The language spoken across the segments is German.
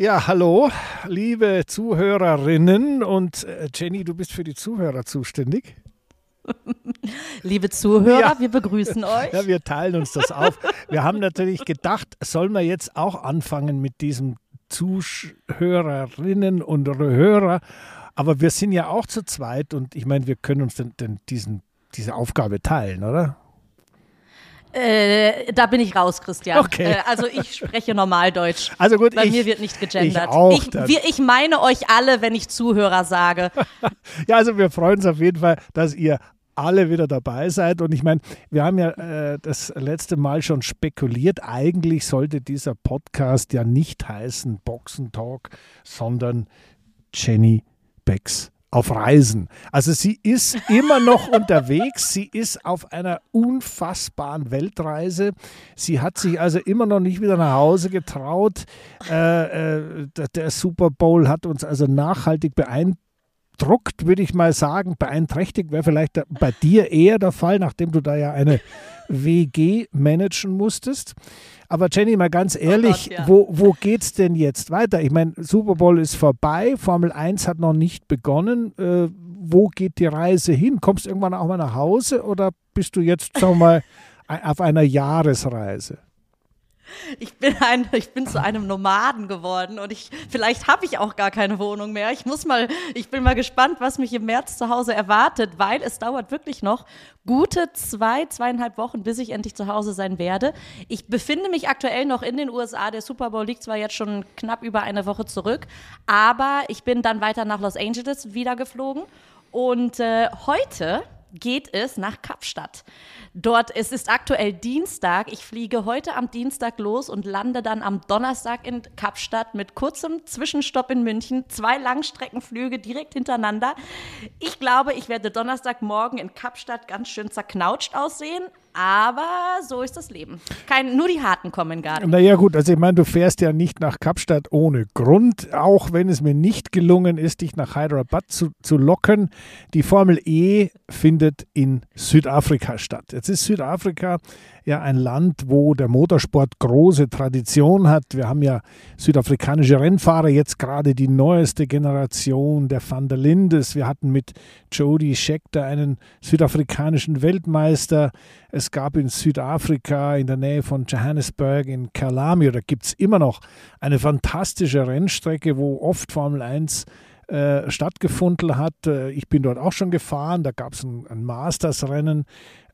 Ja, hallo, liebe Zuhörerinnen und äh, Jenny, du bist für die Zuhörer zuständig. Liebe Zuhörer, ja. wir begrüßen euch. Ja, wir teilen uns das auf. Wir haben natürlich gedacht, sollen wir jetzt auch anfangen mit diesem Zuhörerinnen und Hörer. Aber wir sind ja auch zu zweit und ich meine, wir können uns denn, denn diesen, diese Aufgabe teilen, oder? Äh, da bin ich raus, Christian. Okay. Äh, also ich spreche Normaldeutsch. Also gut, Bei ich, mir wird nicht gegendert. Ich, auch ich, wir, ich meine euch alle, wenn ich Zuhörer sage. ja, also wir freuen uns auf jeden Fall, dass ihr alle wieder dabei seid. Und ich meine, wir haben ja äh, das letzte Mal schon spekuliert. Eigentlich sollte dieser Podcast ja nicht heißen Boxentalk, sondern Jenny Becks auf Reisen. Also sie ist immer noch unterwegs, sie ist auf einer unfassbaren Weltreise. Sie hat sich also immer noch nicht wieder nach Hause getraut. Äh, äh, der Super Bowl hat uns also nachhaltig beeindruckt, würde ich mal sagen. Beeinträchtigt wäre vielleicht bei dir eher der Fall, nachdem du da ja eine WG managen musstest. Aber Jenny, mal ganz ehrlich, oh Gott, ja. wo, wo geht es denn jetzt weiter? Ich meine, Super Bowl ist vorbei, Formel 1 hat noch nicht begonnen. Äh, wo geht die Reise hin? Kommst du irgendwann auch mal nach Hause oder bist du jetzt, sagen wir mal, auf einer Jahresreise? Ich bin, ein, ich bin zu einem Nomaden geworden und ich, vielleicht habe ich auch gar keine Wohnung mehr. Ich muss mal, ich bin mal gespannt, was mich im März zu Hause erwartet, weil es dauert wirklich noch gute zwei, zweieinhalb Wochen, bis ich endlich zu Hause sein werde. Ich befinde mich aktuell noch in den USA. Der Super Bowl liegt zwar jetzt schon knapp über eine Woche zurück, aber ich bin dann weiter nach Los Angeles wieder geflogen und äh, heute geht es nach Kapstadt. Dort, es ist aktuell Dienstag. Ich fliege heute am Dienstag los und lande dann am Donnerstag in Kapstadt mit kurzem Zwischenstopp in München. Zwei Langstreckenflüge direkt hintereinander. Ich glaube, ich werde Donnerstagmorgen in Kapstadt ganz schön zerknautscht aussehen, aber so ist das Leben. Kein, nur die Harten kommen gar nicht. Naja, gut, also ich meine, du fährst ja nicht nach Kapstadt ohne Grund, auch wenn es mir nicht gelungen ist, dich nach Hyderabad zu, zu locken. Die Formel E findet in Südafrika statt. Jetzt ist Südafrika ja ein Land, wo der Motorsport große Tradition hat. Wir haben ja südafrikanische Rennfahrer, jetzt gerade die neueste Generation der Van der Lindes. Wir hatten mit Jody Scheckter einen südafrikanischen Weltmeister. Es gab in Südafrika in der Nähe von Johannesburg in Kalami, da gibt es immer noch eine fantastische Rennstrecke, wo oft Formel 1 äh, stattgefunden hat. Äh, ich bin dort auch schon gefahren. Da gab es ein, ein Masters-Rennen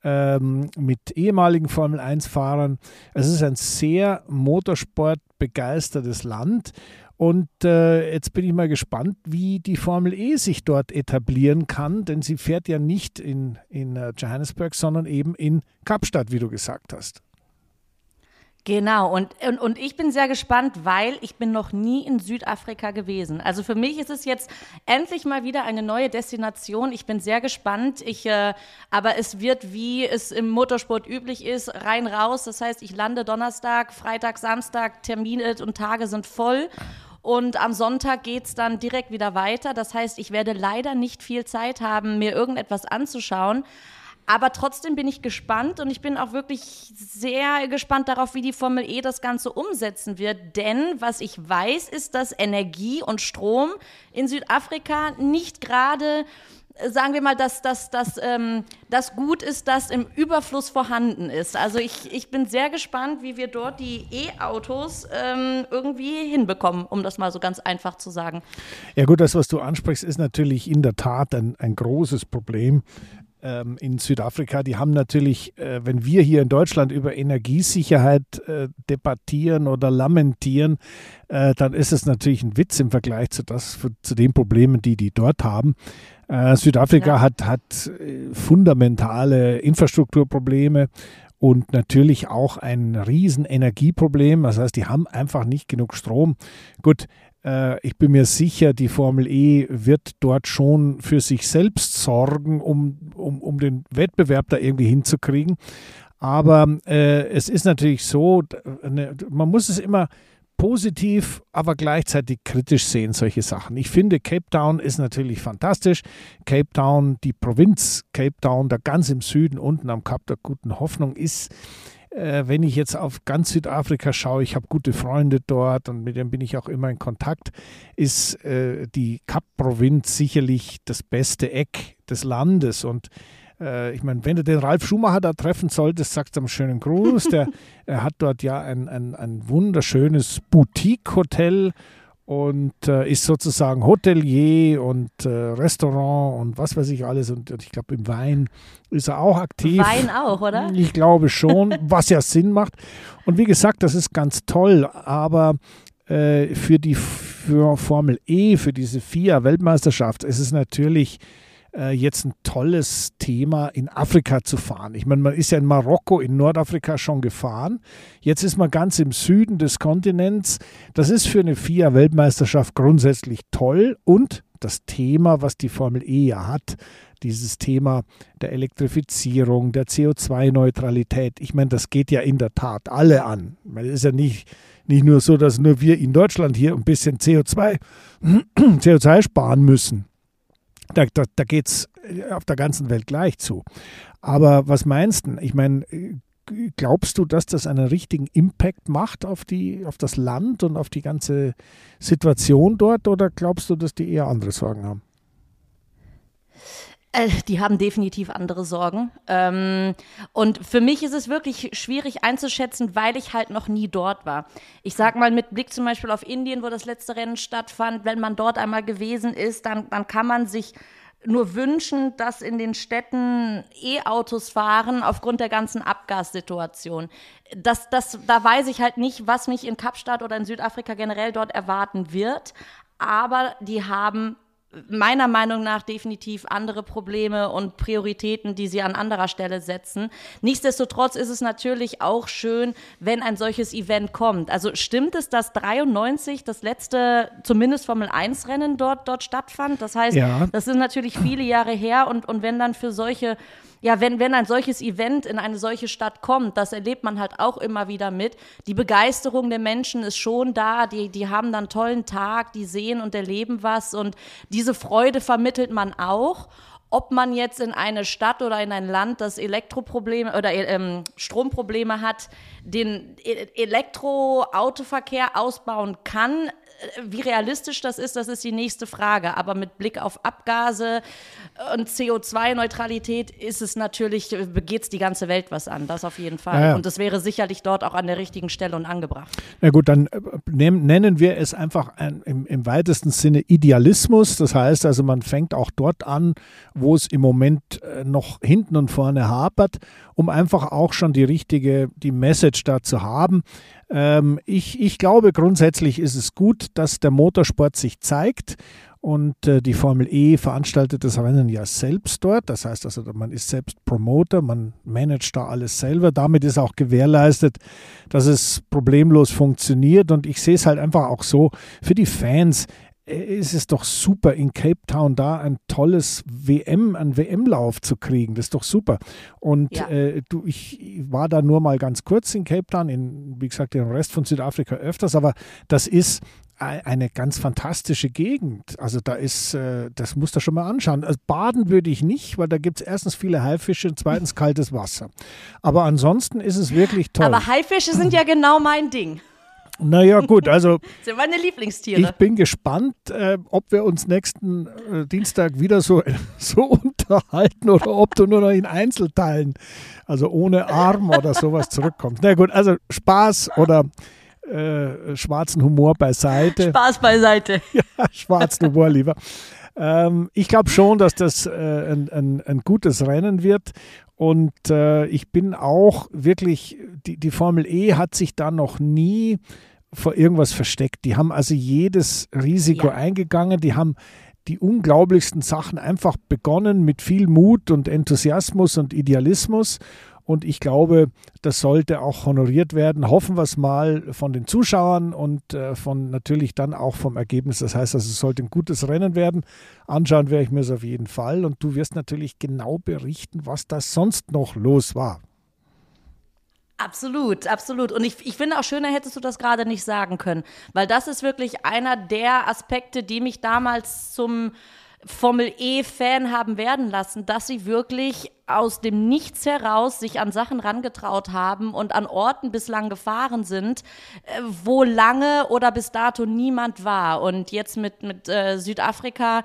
ähm, mit ehemaligen Formel-1-Fahrern. Es ist ein sehr motorsportbegeistertes Land. Und äh, jetzt bin ich mal gespannt, wie die Formel E sich dort etablieren kann, denn sie fährt ja nicht in, in uh, Johannesburg, sondern eben in Kapstadt, wie du gesagt hast. Genau, und, und, und ich bin sehr gespannt, weil ich bin noch nie in Südafrika gewesen. Also für mich ist es jetzt endlich mal wieder eine neue Destination. Ich bin sehr gespannt. Ich, äh, aber es wird, wie es im Motorsport üblich ist, rein raus. Das heißt, ich lande Donnerstag, Freitag, Samstag, Termine und Tage sind voll. Und am Sonntag geht es dann direkt wieder weiter. Das heißt, ich werde leider nicht viel Zeit haben, mir irgendetwas anzuschauen. Aber trotzdem bin ich gespannt und ich bin auch wirklich sehr gespannt darauf, wie die Formel E das Ganze umsetzen wird. Denn was ich weiß, ist, dass Energie und Strom in Südafrika nicht gerade sagen wir mal, dass das dass, ähm, das Gut ist, das im Überfluss vorhanden ist. Also ich, ich bin sehr gespannt, wie wir dort die E-Autos ähm, irgendwie hinbekommen, um das mal so ganz einfach zu sagen. Ja gut, das, was du ansprichst, ist natürlich in der Tat ein, ein großes Problem ähm, in Südafrika, die haben natürlich, äh, wenn wir hier in Deutschland über Energiesicherheit äh, debattieren oder lamentieren, äh, dann ist es natürlich ein Witz im Vergleich zu, das, zu den Problemen, die die dort haben. Äh, Südafrika ja. hat, hat äh, fundamentale Infrastrukturprobleme und natürlich auch ein riesen Energieproblem. Das heißt, die haben einfach nicht genug Strom. Gut, ich bin mir sicher, die Formel E wird dort schon für sich selbst sorgen, um, um, um den Wettbewerb da irgendwie hinzukriegen. Aber äh, es ist natürlich so, ne, man muss es immer positiv, aber gleichzeitig kritisch sehen, solche Sachen. Ich finde, Cape Town ist natürlich fantastisch. Cape Town, die Provinz Cape Town, da ganz im Süden, unten am Kap der Guten Hoffnung, ist äh, wenn ich jetzt auf ganz Südafrika schaue, ich habe gute Freunde dort und mit denen bin ich auch immer in Kontakt, ist äh, die Kap-Provinz sicherlich das beste Eck des Landes und äh, ich meine, wenn du den Ralf Schumacher da treffen solltest, sagst du einen schönen Gruß. Der, er hat dort ja ein, ein, ein wunderschönes Boutique-Hotel und äh, ist sozusagen Hotelier und äh, Restaurant und was weiß ich alles. Und, und ich glaube, im Wein ist er auch aktiv. Wein auch, oder? Ich glaube schon, was ja Sinn macht. Und wie gesagt, das ist ganz toll, aber äh, für die für Formel E, für diese FIA-Weltmeisterschaft ist es natürlich äh, jetzt ein tolles Thema, in Afrika zu fahren. Ich meine, man ist ja in Marokko, in Nordafrika schon gefahren. Jetzt ist man ganz im Süden des Kontinents. Das ist für eine FIA-Weltmeisterschaft grundsätzlich toll und das Thema, was die Formel E ja hat, dieses Thema der Elektrifizierung, der CO2-Neutralität. Ich meine, das geht ja in der Tat alle an. Es ist ja nicht, nicht nur so, dass nur wir in Deutschland hier ein bisschen CO2, CO2 sparen müssen. Da, da, da geht es äh, auf der ganzen Welt gleich zu. Aber was meinst du? Ich meine, äh, glaubst du, dass das einen richtigen Impact macht auf, die, auf das Land und auf die ganze Situation dort oder glaubst du, dass die eher andere Sorgen haben? Äh, die haben definitiv andere Sorgen. Ähm, und für mich ist es wirklich schwierig einzuschätzen, weil ich halt noch nie dort war. Ich sag mal mit Blick zum Beispiel auf Indien, wo das letzte Rennen stattfand, wenn man dort einmal gewesen ist, dann, dann kann man sich nur wünschen, dass in den Städten E-Autos fahren aufgrund der ganzen Abgassituation. Das, das, da weiß ich halt nicht, was mich in Kapstadt oder in Südafrika generell dort erwarten wird. Aber die haben meiner Meinung nach definitiv andere Probleme und Prioritäten, die sie an anderer Stelle setzen. Nichtsdestotrotz ist es natürlich auch schön, wenn ein solches Event kommt. Also stimmt es, dass 93 das letzte, zumindest Formel 1 Rennen dort, dort stattfand? Das heißt, ja. das sind natürlich viele Jahre her und, und wenn dann für solche ja, wenn, wenn ein solches Event in eine solche Stadt kommt, das erlebt man halt auch immer wieder mit. Die Begeisterung der Menschen ist schon da, die, die haben dann einen tollen Tag, die sehen und erleben was. Und diese Freude vermittelt man auch. Ob man jetzt in eine Stadt oder in ein Land, das Elektroprobleme oder ähm, Stromprobleme hat, den e-, Elektroautoverkehr ausbauen kann, wie realistisch das ist, das ist die nächste Frage. Aber mit Blick auf Abgase und CO2-Neutralität ist es natürlich, begeht es die ganze Welt was an, das auf jeden Fall. Ja, ja. Und das wäre sicherlich dort auch an der richtigen Stelle und angebracht. Na gut, dann äh, nennen wir es einfach ein, im, im weitesten Sinne Idealismus. Das heißt also, man fängt auch dort an, wo es im Moment äh, noch hinten und vorne hapert, um einfach auch schon die richtige, die Message da zu haben. Ähm, ich, ich glaube, grundsätzlich ist es gut, dass der Motorsport sich zeigt. Und äh, die Formel E veranstaltet das Rennen ja selbst dort. Das heißt also, man ist selbst Promoter, man managt da alles selber. Damit ist auch gewährleistet, dass es problemlos funktioniert. Und ich sehe es halt einfach auch so, für die Fans ist es doch super, in Cape Town da ein tolles WM, einen WM-Lauf zu kriegen. Das ist doch super. Und ja. äh, du, ich war da nur mal ganz kurz in Cape Town, in, wie gesagt, den Rest von Südafrika öfters, aber das ist eine ganz fantastische Gegend. Also da ist, äh, das musst du schon mal anschauen. Also baden würde ich nicht, weil da gibt es erstens viele Haifische und zweitens kaltes Wasser. Aber ansonsten ist es wirklich toll. Aber Haifische sind ja genau mein Ding. Naja, gut, also. sind meine Lieblingstiere. Ich bin gespannt, äh, ob wir uns nächsten äh, Dienstag wieder so, so unterhalten oder ob du nur noch in Einzelteilen, also ohne Arm oder sowas zurückkommst. Na gut, also Spaß oder äh, schwarzen Humor beiseite. Spaß beiseite. ja, schwarzen Humor lieber. Ähm, ich glaube schon, dass das äh, ein, ein, ein gutes Rennen wird und äh, ich bin auch wirklich, die, die Formel E hat sich da noch nie vor irgendwas versteckt. Die haben also jedes Risiko ja. eingegangen, die haben die unglaublichsten Sachen einfach begonnen mit viel Mut und Enthusiasmus und Idealismus und ich glaube, das sollte auch honoriert werden. Hoffen wir es mal von den Zuschauern und äh, von natürlich dann auch vom Ergebnis. Das heißt, also, es sollte ein gutes Rennen werden. Anschauen werde ich mir es auf jeden Fall. Und du wirst natürlich genau berichten, was da sonst noch los war. Absolut, absolut. Und ich, ich finde auch schöner hättest du das gerade nicht sagen können, weil das ist wirklich einer der Aspekte, die mich damals zum Formel E-Fan haben werden lassen, dass sie wirklich aus dem Nichts heraus sich an Sachen rangetraut haben und an Orten bislang gefahren sind, äh, wo lange oder bis dato niemand war. Und jetzt mit, mit äh, Südafrika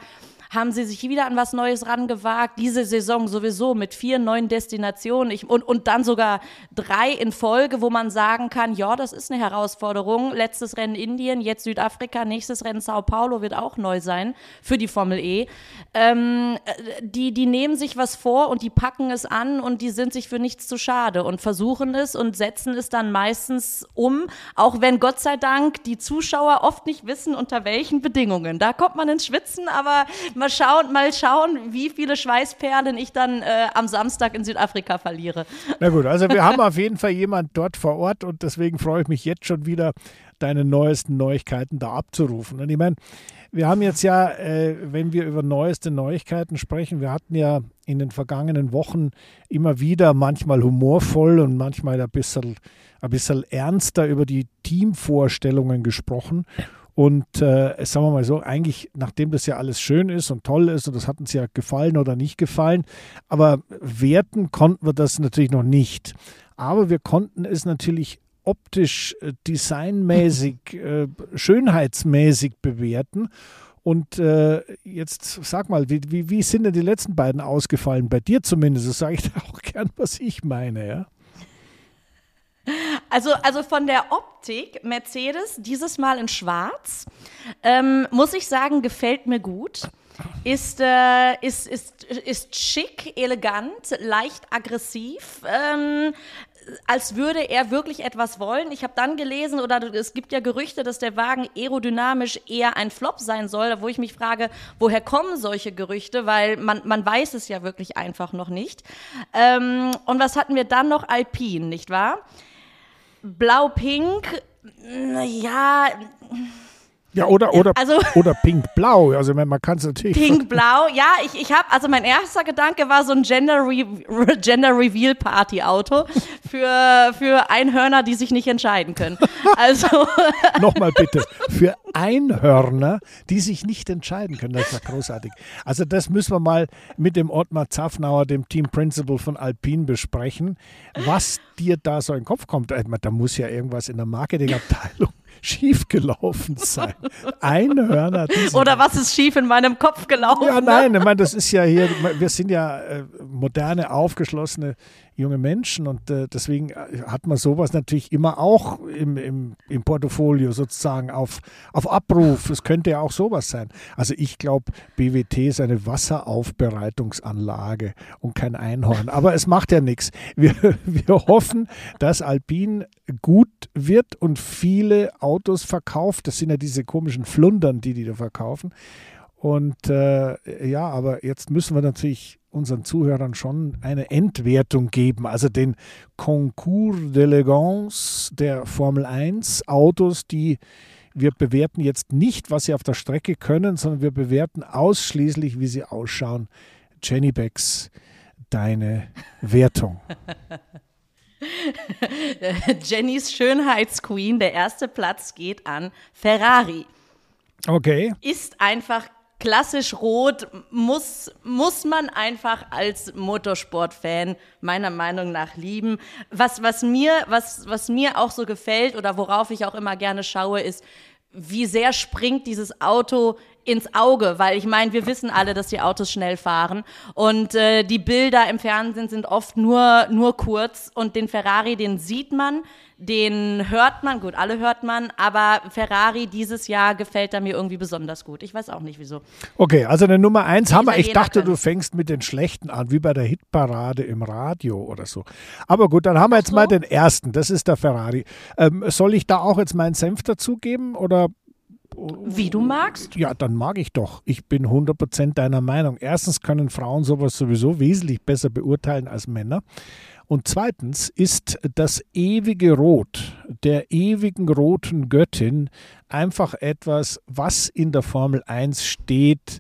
haben sie sich wieder an was Neues rangewagt. Diese Saison sowieso mit vier neuen Destinationen ich, und, und dann sogar drei in Folge, wo man sagen kann, ja, das ist eine Herausforderung. Letztes Rennen Indien, jetzt Südafrika, nächstes Rennen Sao Paulo wird auch neu sein für die Formel E. Ähm, die, die nehmen sich was vor und die packen es an und die sind sich für nichts zu schade und versuchen es und setzen es dann meistens um, auch wenn Gott sei Dank die Zuschauer oft nicht wissen, unter welchen Bedingungen. Da kommt man ins Schwitzen, aber mal schauen, mal schauen, wie viele Schweißperlen ich dann äh, am Samstag in Südafrika verliere. Na gut, also wir haben auf jeden Fall jemand dort vor Ort und deswegen freue ich mich jetzt schon wieder, deine neuesten Neuigkeiten da abzurufen. Und ich meine, wir haben jetzt ja, äh, wenn wir über neueste Neuigkeiten sprechen, wir hatten ja in den vergangenen Wochen immer wieder manchmal humorvoll und manchmal ein bisschen, ein bisschen ernster über die Teamvorstellungen gesprochen. Und äh, sagen wir mal so, eigentlich, nachdem das ja alles schön ist und toll ist und das hat uns ja gefallen oder nicht gefallen, aber werten konnten wir das natürlich noch nicht. Aber wir konnten es natürlich optisch, äh, designmäßig, äh, schönheitsmäßig bewerten. Und äh, jetzt sag mal, wie, wie, wie sind denn die letzten beiden ausgefallen? Bei dir zumindest, das sage ich dir auch gern, was ich meine, ja. Also, also von der Optik, Mercedes, dieses Mal in Schwarz, ähm, muss ich sagen, gefällt mir gut. Ist, äh, ist, ist, ist schick, elegant, leicht aggressiv. Ähm, als würde er wirklich etwas wollen. Ich habe dann gelesen, oder es gibt ja Gerüchte, dass der Wagen aerodynamisch eher ein Flop sein soll, wo ich mich frage, woher kommen solche Gerüchte, weil man, man weiß es ja wirklich einfach noch nicht. Ähm, und was hatten wir dann noch? Alpine, nicht wahr? Blau-Pink, ja. Ja, oder, oder, also, oder pink-blau. Also man kann es natürlich. Pink-blau, ja, ich, ich habe, also mein erster Gedanke war so ein Gender, Re Gender Reveal Party Auto für, für Einhörner, die sich nicht entscheiden können. Also. Nochmal bitte. Für Einhörner, die sich nicht entscheiden können. Das ist ja großartig. Also das müssen wir mal mit dem Ottmar Zaffnauer, dem Team Principal von Alpine besprechen, was dir da so in den Kopf kommt. Da muss ja irgendwas in der Marketingabteilung schiefgelaufen sein. Einhörner. Oder was ist schief in meinem Kopf gelaufen? Ja, nein, ich meine, das ist ja hier, wir sind ja äh, moderne, aufgeschlossene junge Menschen und äh, deswegen äh, hat man sowas natürlich immer auch im, im, im Portfolio sozusagen auf, auf Abruf. Es könnte ja auch sowas sein. Also ich glaube, BWT ist eine Wasseraufbereitungsanlage und kein Einhorn. Aber es macht ja nichts. Wir, wir hoffen, dass Alpin gut wird und viele Autos verkauft. Das sind ja diese komischen Flundern, die die da verkaufen. Und äh, ja, aber jetzt müssen wir natürlich unseren Zuhörern schon eine Entwertung geben, also den Concours d'Elegance der Formel 1 Autos, die wir bewerten jetzt nicht, was sie auf der Strecke können, sondern wir bewerten ausschließlich, wie sie ausschauen. Jenny Becks, deine Wertung. Jennys Schönheitsqueen, der erste Platz geht an Ferrari. Okay. Ist einfach klassisch rot muss, muss man einfach als Motorsportfan meiner Meinung nach lieben. Was, was, mir, was, was mir auch so gefällt oder worauf ich auch immer gerne schaue, ist, wie sehr springt dieses Auto ins Auge, weil ich meine, wir wissen alle, dass die Autos schnell fahren und äh, die Bilder im Fernsehen sind oft nur nur kurz und den Ferrari, den sieht man, den hört man, gut, alle hört man, aber Ferrari dieses Jahr gefällt er mir irgendwie besonders gut. Ich weiß auch nicht wieso. Okay, also eine Nummer eins haben wir. Ich dachte, du fängst mit den schlechten an, wie bei der Hitparade im Radio oder so. Aber gut, dann haben wir jetzt so. mal den ersten. Das ist der Ferrari. Ähm, soll ich da auch jetzt meinen Senf dazugeben oder wie du magst? Ja, dann mag ich doch. Ich bin 100% deiner Meinung. Erstens können Frauen sowas sowieso wesentlich besser beurteilen als Männer. Und zweitens ist das ewige Rot der ewigen roten Göttin einfach etwas, was in der Formel 1 steht.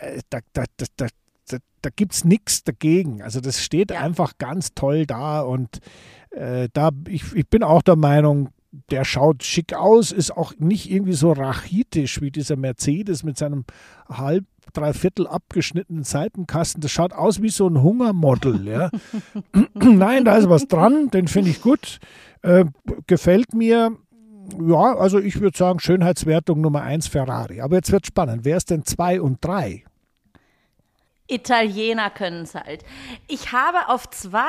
Äh, da, da, da, da, da gibt es nichts dagegen. Also das steht ja. einfach ganz toll da und äh, da ich, ich bin auch der Meinung, der schaut schick aus, ist auch nicht irgendwie so rachitisch wie dieser Mercedes mit seinem halb, dreiviertel abgeschnittenen Seitenkasten. Das schaut aus wie so ein Hungermodel. Ja. Nein, da ist was dran, den finde ich gut. Äh, gefällt mir. Ja, also ich würde sagen, Schönheitswertung Nummer 1 Ferrari. Aber jetzt wird spannend. Wer ist denn 2 und 3? Italiener können es halt. Ich habe auf zwei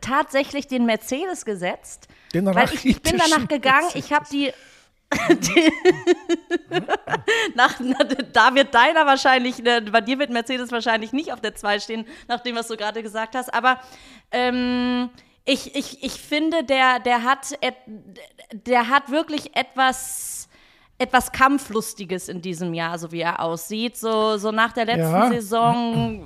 tatsächlich den Mercedes gesetzt. Den weil ich, ich bin danach gegangen, ich habe die, die nach, da wird deiner wahrscheinlich, ne, bei dir wird Mercedes wahrscheinlich nicht auf der 2 stehen, nach dem, was du gerade gesagt hast. Aber ähm, ich, ich, ich finde, der, der, hat, der hat wirklich etwas etwas Kampflustiges in diesem Jahr, so wie er aussieht. So, so nach der letzten ja. Saison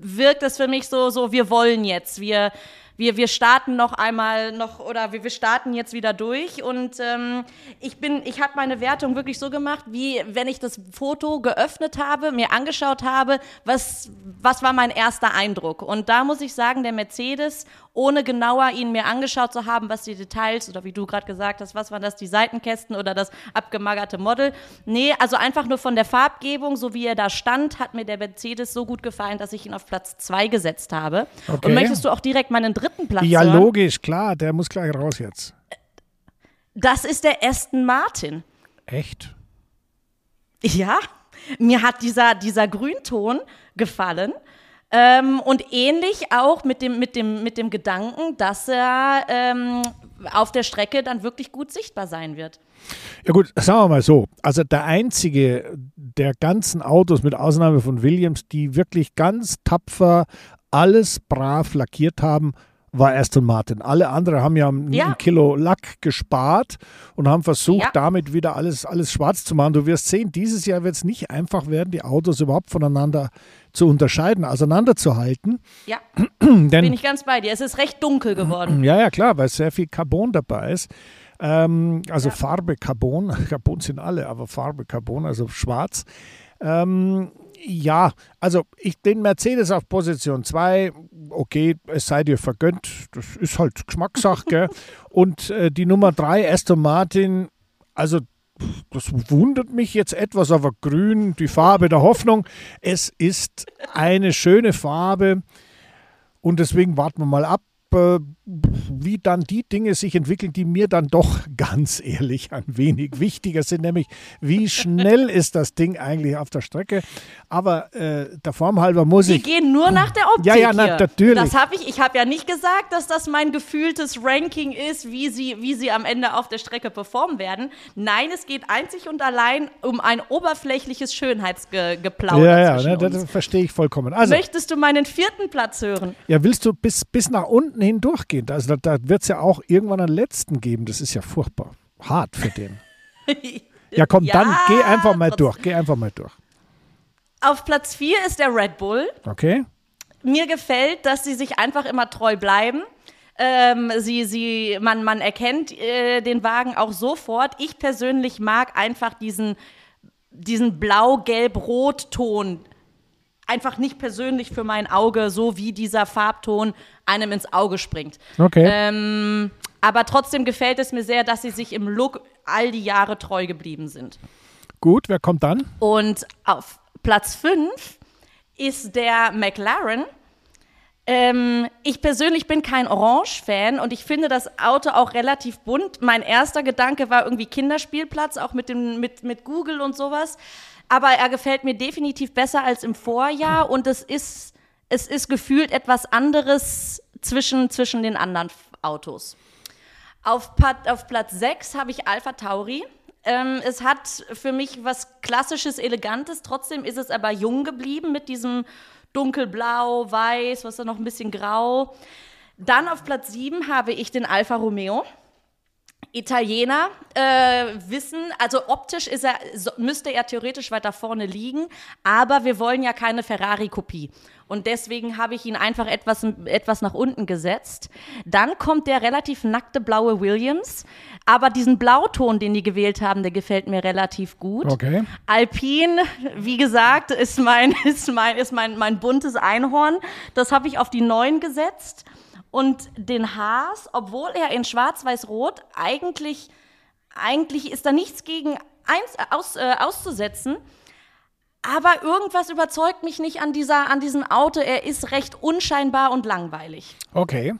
wirkt es für mich so, so, wir wollen jetzt, wir, wir, wir starten noch einmal noch oder wir, wir starten jetzt wieder durch. Und ähm, ich bin, ich habe meine Wertung wirklich so gemacht, wie wenn ich das Foto geöffnet habe, mir angeschaut habe, was, was war mein erster Eindruck. Und da muss ich sagen, der Mercedes, ohne genauer ihn mir angeschaut zu haben, was die Details oder wie du gerade gesagt hast, was waren das, die Seitenkästen oder das abgemagerte Model. Nee, also einfach nur von der Farbgebung, so wie er da stand, hat mir der Mercedes so gut gefallen, dass ich ihn auf Platz zwei gesetzt habe. Okay. Und möchtest du auch direkt meinen dritten dritten Platz. Ja, hören. logisch, klar, der muss gleich raus jetzt. Das ist der Aston Martin. Echt? Ja, mir hat dieser, dieser Grünton gefallen. Ähm, und ähnlich auch mit dem, mit, dem, mit dem Gedanken, dass er ähm, auf der Strecke dann wirklich gut sichtbar sein wird. Ja gut, sagen wir mal so. Also der einzige der ganzen Autos mit Ausnahme von Williams, die wirklich ganz tapfer alles brav lackiert haben, war Aston Martin. Alle anderen haben ja, ja. ein Kilo Lack gespart und haben versucht, ja. damit wieder alles, alles schwarz zu machen. Du wirst sehen, dieses Jahr wird es nicht einfach werden, die Autos überhaupt voneinander zu unterscheiden, auseinanderzuhalten. Ja, Denn, bin ich ganz bei dir. Es ist recht dunkel geworden. Ja, ja, klar, weil sehr viel Carbon dabei ist. Ähm, also ja. Farbe Carbon. Carbon sind alle, aber Farbe Carbon, also schwarz. Ähm, ja, also ich den Mercedes auf Position 2, okay, es sei dir vergönnt, das ist halt Geschmackssache. Und äh, die Nummer 3, Aston Martin, also das wundert mich jetzt etwas, aber grün, die Farbe der Hoffnung. Es ist eine schöne Farbe und deswegen warten wir mal ab, wie dann die Dinge sich entwickeln, die mir dann doch ganz ehrlich ein wenig wichtiger sind, nämlich wie schnell ist das Ding eigentlich auf der Strecke. Aber äh, der Form halber muss Wir ich. Wir gehen nur nach der Optik. Ja, ja, na, natürlich. Das habe ich. Ich habe ja nicht gesagt, dass das mein gefühltes Ranking ist, wie sie, wie sie am Ende auf der Strecke performen werden. Nein, es geht einzig und allein um ein oberflächliches Schönheitsgeplauder. Ja, ja, ne, das verstehe ich vollkommen. Also, Möchtest du meinen vierten Platz hören? Ja, willst du bis, bis nach unten hin durchgehen? Also da, da wird es ja auch irgendwann einen letzten geben. Das ist ja furchtbar. Hart für den. ja, komm, ja, dann geh einfach mal durch. Geh einfach mal durch. Auf Platz 4 ist der Red Bull. Okay. Mir gefällt, dass sie sich einfach immer treu bleiben. Ähm, sie, sie, man, man erkennt äh, den Wagen auch sofort. Ich persönlich mag einfach diesen, diesen blau-gelb-rot-Ton einfach nicht persönlich für mein Auge, so wie dieser Farbton einem ins Auge springt. Okay. Ähm, aber trotzdem gefällt es mir sehr, dass sie sich im Look all die Jahre treu geblieben sind. Gut, wer kommt dann? Und auf Platz 5 ist der McLaren. Ähm, ich persönlich bin kein Orange-Fan und ich finde das Auto auch relativ bunt. Mein erster Gedanke war irgendwie Kinderspielplatz, auch mit, dem, mit, mit Google und sowas aber er gefällt mir definitiv besser als im Vorjahr und es ist, es ist gefühlt etwas anderes zwischen, zwischen den anderen Autos. Auf, auf Platz 6 habe ich Alpha Tauri. Ähm, es hat für mich was Klassisches, Elegantes, trotzdem ist es aber jung geblieben mit diesem dunkelblau, weiß, was da noch ein bisschen grau. Dann auf Platz 7 habe ich den Alfa Romeo. Italiener äh, wissen, also optisch ist er, müsste er theoretisch weiter vorne liegen, aber wir wollen ja keine Ferrari-Kopie. Und deswegen habe ich ihn einfach etwas, etwas nach unten gesetzt. Dann kommt der relativ nackte blaue Williams. Aber diesen Blauton, den die gewählt haben, der gefällt mir relativ gut. Okay. Alpine, wie gesagt, ist mein, ist mein, ist mein, mein buntes Einhorn. Das habe ich auf die 9 gesetzt. Und den Haas, obwohl er in Schwarz-Weiß-Rot eigentlich, eigentlich ist da nichts gegen eins, aus, äh, auszusetzen. Aber irgendwas überzeugt mich nicht an, dieser, an diesem Auto. Er ist recht unscheinbar und langweilig. Okay.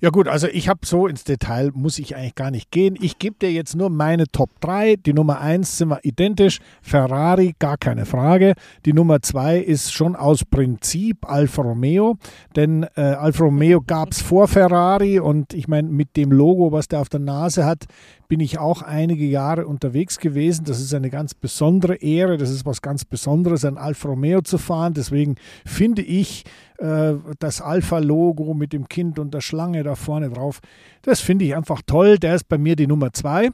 Ja gut, also ich habe so ins Detail, muss ich eigentlich gar nicht gehen. Ich gebe dir jetzt nur meine Top 3. Die Nummer 1 sind wir identisch. Ferrari, gar keine Frage. Die Nummer 2 ist schon aus Prinzip Alfa Romeo. Denn äh, Alfa Romeo gab es vor Ferrari und ich meine, mit dem Logo, was der auf der Nase hat, bin ich auch einige Jahre unterwegs gewesen. Das ist eine ganz besondere Ehre. Das ist was ganz Besonderes, ein Alfa Romeo zu fahren. Deswegen finde ich, äh, das Alpha-Logo mit dem Kind und der Schlange da vorne drauf. Das finde ich einfach toll. Der ist bei mir die Nummer zwei.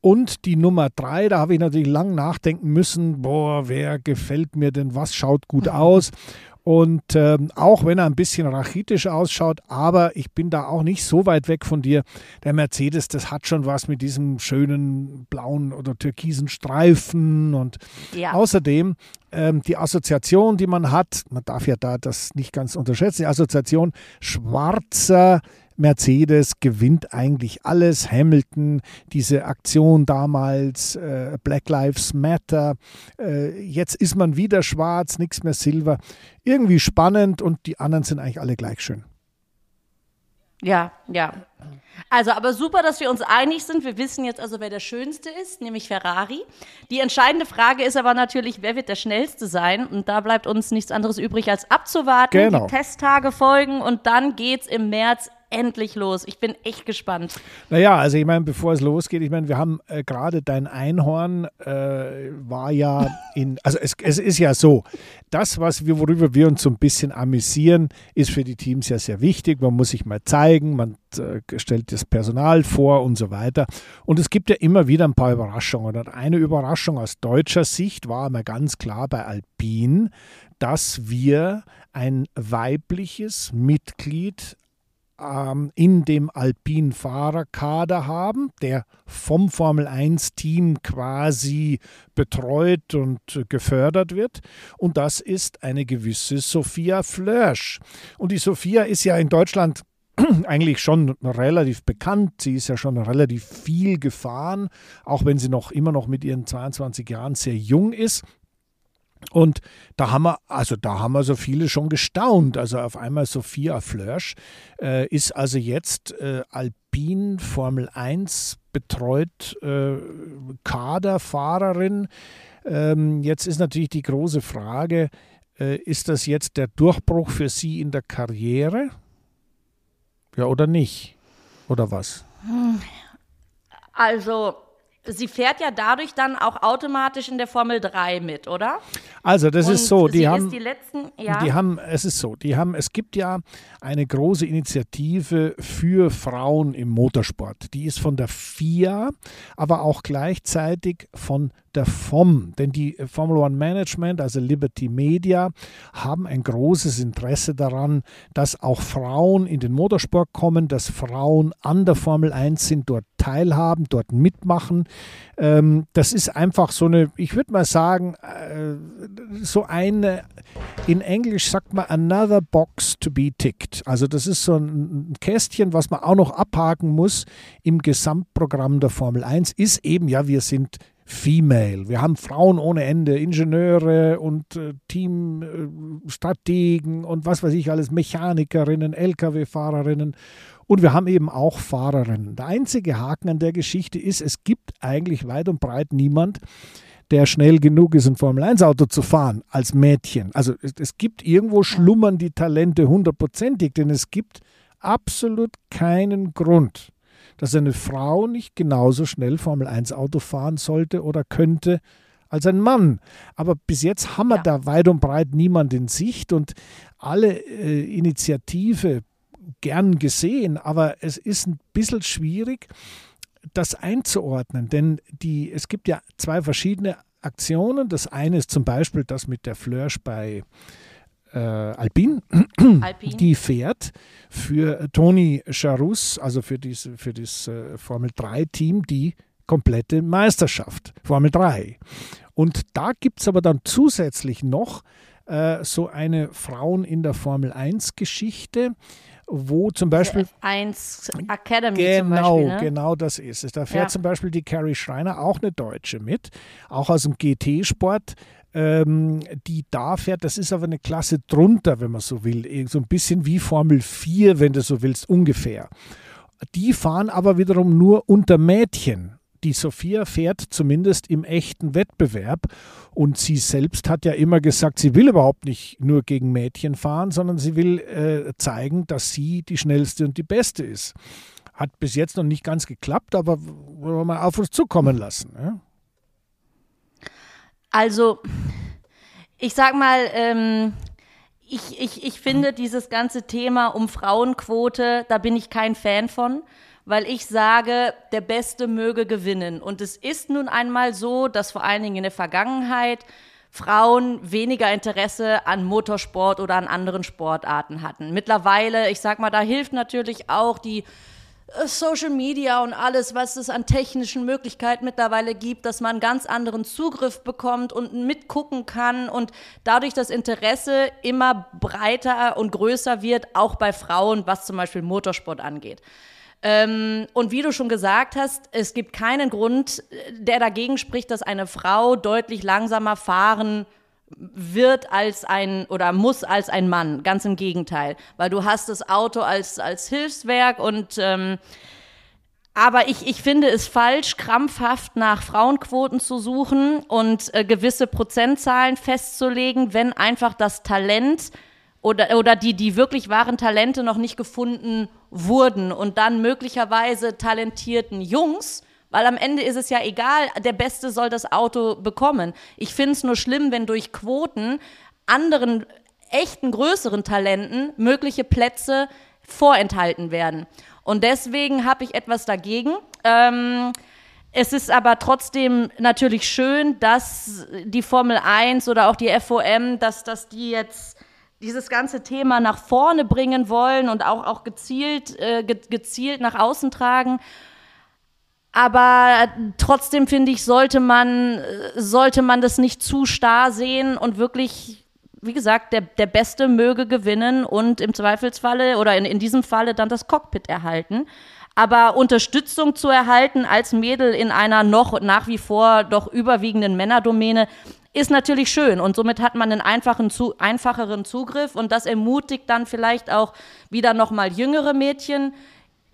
Und die Nummer drei, da habe ich natürlich lang nachdenken müssen, boah, wer gefällt mir denn, was schaut gut aus? Und ähm, auch wenn er ein bisschen rachitisch ausschaut, aber ich bin da auch nicht so weit weg von dir. Der Mercedes, das hat schon was mit diesem schönen blauen oder türkisen Streifen. Und ja. außerdem ähm, die Assoziation, die man hat, man darf ja da das nicht ganz unterschätzen, die Assoziation schwarzer Mercedes gewinnt eigentlich alles. Hamilton, diese Aktion damals, äh, Black Lives Matter. Äh, jetzt ist man wieder schwarz, nichts mehr Silber. Irgendwie spannend und die anderen sind eigentlich alle gleich schön. Ja, ja. Also, aber super, dass wir uns einig sind. Wir wissen jetzt also, wer der Schönste ist, nämlich Ferrari. Die entscheidende Frage ist aber natürlich, wer wird der Schnellste sein? Und da bleibt uns nichts anderes übrig, als abzuwarten, genau. die Testtage folgen und dann geht's im März endlich los. Ich bin echt gespannt. Naja, also ich meine, bevor es losgeht, ich meine, wir haben äh, gerade dein Einhorn äh, war ja in, also es, es ist ja so, das, was wir, worüber wir uns so ein bisschen amüsieren, ist für die Teams ja sehr wichtig. Man muss sich mal zeigen, man äh, stellt das Personal vor und so weiter. Und es gibt ja immer wieder ein paar Überraschungen. Und eine Überraschung aus deutscher Sicht war immer ganz klar bei Alpine, dass wir ein weibliches Mitglied ähm, in dem Alpin-Fahrerkader haben, der vom Formel-1-Team quasi betreut und gefördert wird. Und das ist eine gewisse Sophia Flörsch. Und die Sophia ist ja in Deutschland eigentlich schon relativ bekannt. Sie ist ja schon relativ viel gefahren, auch wenn sie noch immer noch mit ihren 22 Jahren sehr jung ist. Und da haben wir, also da haben wir so viele schon gestaunt. Also auf einmal Sophia Flörsch äh, ist also jetzt äh, Alpin Formel 1 betreut äh, Kaderfahrerin. Ähm, jetzt ist natürlich die große Frage, äh, ist das jetzt der Durchbruch für sie in der Karriere? Ja oder nicht? Oder was? Also sie fährt ja dadurch dann auch automatisch in der Formel 3 mit, oder? Also das Und ist so, die haben, die letzten, ja. die haben, es ist so, die haben, es gibt ja eine große Initiative für Frauen im Motorsport. Die ist von der FIA, aber auch gleichzeitig von der FOM, denn die Formel One Management, also Liberty Media, haben ein großes Interesse daran, dass auch Frauen in den Motorsport kommen, dass Frauen an der Formel 1 sind, dort teilhaben, dort mitmachen. Ähm, das ist einfach so eine, ich würde mal sagen, äh, so eine, in Englisch sagt man another box to be ticked. Also das ist so ein Kästchen, was man auch noch abhaken muss im Gesamtprogramm der Formel 1, ist eben, ja, wir sind Female. Wir haben Frauen ohne Ende, Ingenieure und äh, Teamstrategen äh, und was weiß ich alles, Mechanikerinnen, Lkw-Fahrerinnen und wir haben eben auch Fahrerinnen. Der einzige Haken an der Geschichte ist, es gibt eigentlich weit und breit niemand, der schnell genug ist, ein Formel-1-Auto zu fahren als Mädchen. Also es, es gibt irgendwo schlummern die Talente hundertprozentig, denn es gibt absolut keinen Grund, dass eine Frau nicht genauso schnell Formel-1-Auto fahren sollte oder könnte als ein Mann. Aber bis jetzt haben wir ja. da weit und breit niemand in Sicht und alle äh, Initiative gern gesehen, aber es ist ein bisschen schwierig, das einzuordnen, denn die, es gibt ja zwei verschiedene Aktionen. Das eine ist zum Beispiel das mit der Flörsch bei äh, Alpine. Alpine. Die fährt für Toni Charus, also für, diese, für das äh, Formel 3-Team, die komplette Meisterschaft, Formel 3. Und da gibt es aber dann zusätzlich noch äh, so eine Frauen in der Formel 1-Geschichte wo zum Beispiel. F1 Academy genau, zum Beispiel. Ne? Genau, das ist es. Da fährt Ja. zum Beispiel die Carrie Schreiner, auch eine Deutsche mit, auch aus dem GT-Sport. Ähm, die da fährt, das ist aber eine Klasse drunter, wenn man so will. So ein bisschen wie Formel 4, wenn du so willst, ungefähr. Die fahren aber wiederum nur unter Mädchen. Die Sophia fährt zumindest im echten Wettbewerb und sie selbst hat ja immer gesagt, sie will überhaupt nicht nur gegen Mädchen fahren, sondern sie will äh, zeigen, dass sie die schnellste und die beste ist. Hat bis jetzt noch nicht ganz geklappt, aber wollen wir mal auf uns zukommen lassen. Ja? Also, ich sag mal, ähm, ich, ich, ich finde dieses ganze Thema um Frauenquote, da bin ich kein Fan von, weil ich sage, der Beste möge gewinnen. Und es ist nun einmal so, dass vor allen Dingen in der Vergangenheit Frauen weniger Interesse an Motorsport oder an anderen Sportarten hatten. Mittlerweile, ich sag mal, da hilft natürlich auch die Social Media und alles, was es an technischen Möglichkeiten mittlerweile gibt, dass man ganz anderen Zugriff bekommt und mitgucken kann und dadurch das Interesse immer breiter und größer wird, auch bei Frauen, was zum Beispiel Motorsport angeht. Ähm, und wie du schon gesagt hast, es gibt keinen Grund, äh, der dagegen spricht, dass eine Frau deutlich langsamer fahren wird als ein oder muss als ein Mann. Ganz im Gegenteil, weil du hast das Auto als, als Hilfswerk und ähm, aber ich, ich finde es falsch, krampfhaft nach Frauenquoten zu suchen und äh, gewisse Prozentzahlen festzulegen, wenn einfach das Talent oder, oder die, die wirklich wahren Talente noch nicht gefunden wurden und dann möglicherweise talentierten Jungs, weil am Ende ist es ja egal, der Beste soll das Auto bekommen. Ich finde es nur schlimm, wenn durch Quoten anderen echten größeren Talenten mögliche Plätze vorenthalten werden. Und deswegen habe ich etwas dagegen. Ähm, es ist aber trotzdem natürlich schön, dass die Formel 1 oder auch die FOM, dass, dass die jetzt dieses ganze Thema nach vorne bringen wollen und auch, auch gezielt, äh, ge gezielt nach außen tragen. Aber trotzdem finde ich, sollte man, äh, sollte man das nicht zu starr sehen und wirklich, wie gesagt, der, der Beste möge gewinnen und im Zweifelsfalle oder in, in diesem Falle dann das Cockpit erhalten. Aber Unterstützung zu erhalten als Mädel in einer noch nach wie vor doch überwiegenden Männerdomäne ist natürlich schön und somit hat man einen einfachen, zu, einfacheren Zugriff und das ermutigt dann vielleicht auch wieder nochmal jüngere Mädchen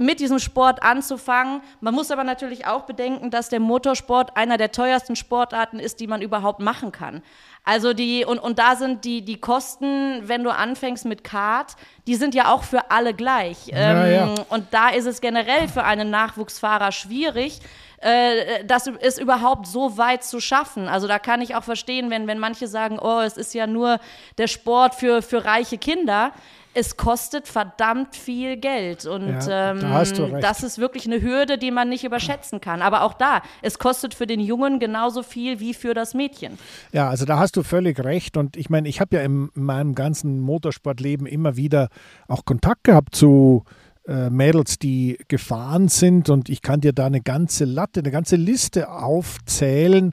mit diesem Sport anzufangen. Man muss aber natürlich auch bedenken, dass der Motorsport einer der teuersten Sportarten ist, die man überhaupt machen kann. Also die, und, und da sind die, die Kosten, wenn du anfängst mit Kart, die sind ja auch für alle gleich. Ja, ähm, ja. Und da ist es generell für einen Nachwuchsfahrer schwierig, äh, das ist überhaupt so weit zu schaffen. Also da kann ich auch verstehen, wenn, wenn manche sagen, oh, es ist ja nur der Sport für, für reiche Kinder. Es kostet verdammt viel Geld und Ja, ähm, da das ist wirklich eine Hürde, die man nicht überschätzen kann. Aber auch da, es kostet für den Jungen genauso viel wie für das Mädchen. Ja, also da hast du völlig recht. Und ich meine, ich habe ja in meinem ganzen Motorsportleben immer wieder auch Kontakt gehabt zu äh, Mädels, die gefahren sind. Und ich kann dir da eine ganze Latte, eine ganze Liste aufzählen.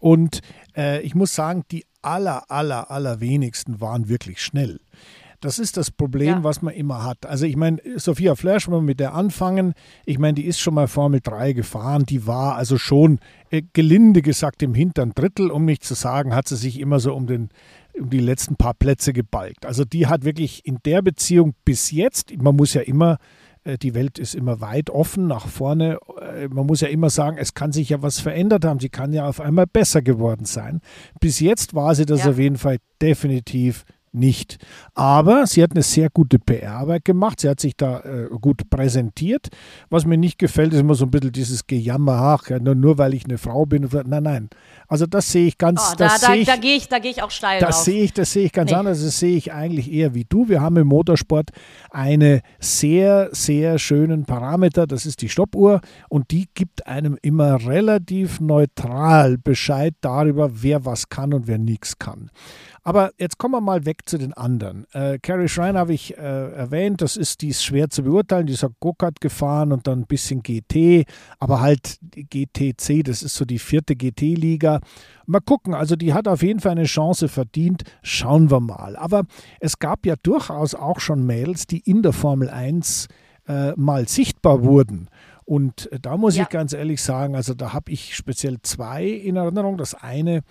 Und äh, ich muss sagen, die aller, aller, allerwenigsten waren wirklich schnell. Das ist das Problem, Ja. was man immer hat. Also ich meine, Sophia Flash, wenn wir mit der anfangen, ich meine, die ist schon mal Formel 3 gefahren, die war also schon äh, gelinde gesagt im hinteren Drittel, um nicht zu sagen, hat sie sich immer so um, den, um die letzten paar Plätze gebalgt. Also die hat wirklich in der Beziehung bis jetzt, man muss ja immer, äh, die Welt ist immer weit offen nach vorne, äh, man muss ja immer sagen, es kann sich ja was verändert haben, sie kann ja auf einmal besser geworden sein. Bis jetzt war sie das Ja. auf jeden Fall definitiv nicht. Aber sie hat eine sehr gute PR-Arbeit gemacht. Sie hat sich da äh, gut präsentiert. Was mir nicht gefällt, ist immer so ein bisschen dieses Gejammer, ach, ja, nur, nur weil ich eine Frau bin. Nein, nein. Also das sehe ich ganz, Oh, da das da, sehe ich, da gehe ich, da geh ich auch steil das sehe ich, das sehe ich ganz Nee. anders. Das sehe ich eigentlich eher wie du. Wir haben im Motorsport eine sehr, sehr schönen Parameter. Das ist die Stoppuhr und die gibt einem immer relativ neutral Bescheid darüber, wer was kann und wer nichts kann. Aber jetzt kommen wir mal weg zu den anderen. Äh, Carrie Schrein habe ich äh, erwähnt, das ist, die ist schwer zu beurteilen, die ist Go-Kart gefahren und dann ein bisschen GT, aber halt GTC, das ist so die vierte GT-Liga. Mal gucken, also die hat auf jeden Fall eine Chance verdient, schauen wir mal. Aber es gab ja durchaus auch schon Mädels, die in der Formel 1 äh, mal sichtbar wurden. Und äh, da muss ja. ich ganz ehrlich sagen, also da habe ich speziell zwei in Erinnerung. Das eine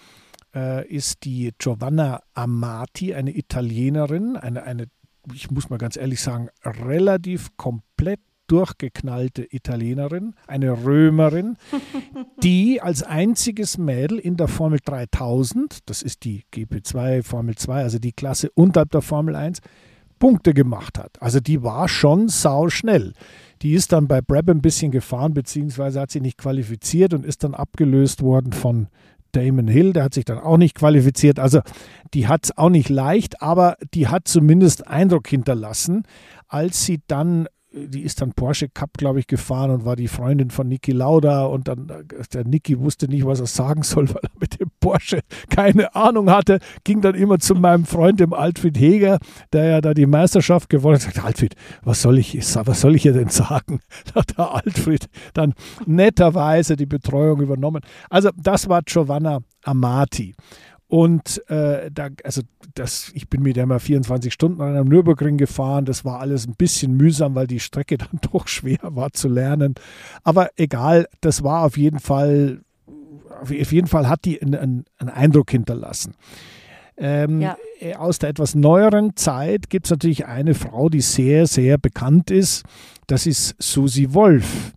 äh, ist die Giovanna Amati, eine Italienerin, eine, eine, ich muss mal ganz ehrlich sagen, relativ komplett durchgeknallte Italienerin, eine Römerin, die als einziges Mädel in der Formel 3000, das ist die GP2, Formel 2, also die Klasse unterhalb der Formel 1, Punkte gemacht hat. Also die war schon sau schnell. Die ist dann bei Brab ein bisschen gefahren, beziehungsweise hat sie nicht qualifiziert und ist dann abgelöst worden von Damon Hill. Der hat sich dann auch nicht qualifiziert. Also die hat es auch nicht leicht, aber die hat zumindest Eindruck hinterlassen, als sie dann die ist dann Porsche Cup, glaube ich, gefahren und war die Freundin von Niki Lauda und dann äh, der Niki wusste nicht, was er sagen soll, weil er mit dem Porsche keine Ahnung hatte, ging dann immer zu meinem Freund, dem Alfred Heger, der ja da die Meisterschaft gewonnen hat, sagte, Alfred, was soll ich, was soll ich hier denn sagen? Da hat der Alfred dann netterweise die Betreuung übernommen. Also das war Giovanna Amati. Und äh, da, also das, ich bin mit der mal 24 Stunden an einem Nürburgring gefahren. Das war alles ein bisschen mühsam, weil die Strecke dann doch schwer war zu lernen. Aber egal, das war auf jeden Fall, auf jeden Fall hat die einen, einen Eindruck hinterlassen. Ähm, ja. Äh, aus der etwas neueren Zeit gibt es natürlich eine Frau, die sehr, sehr bekannt ist. Das ist Susi Wolf.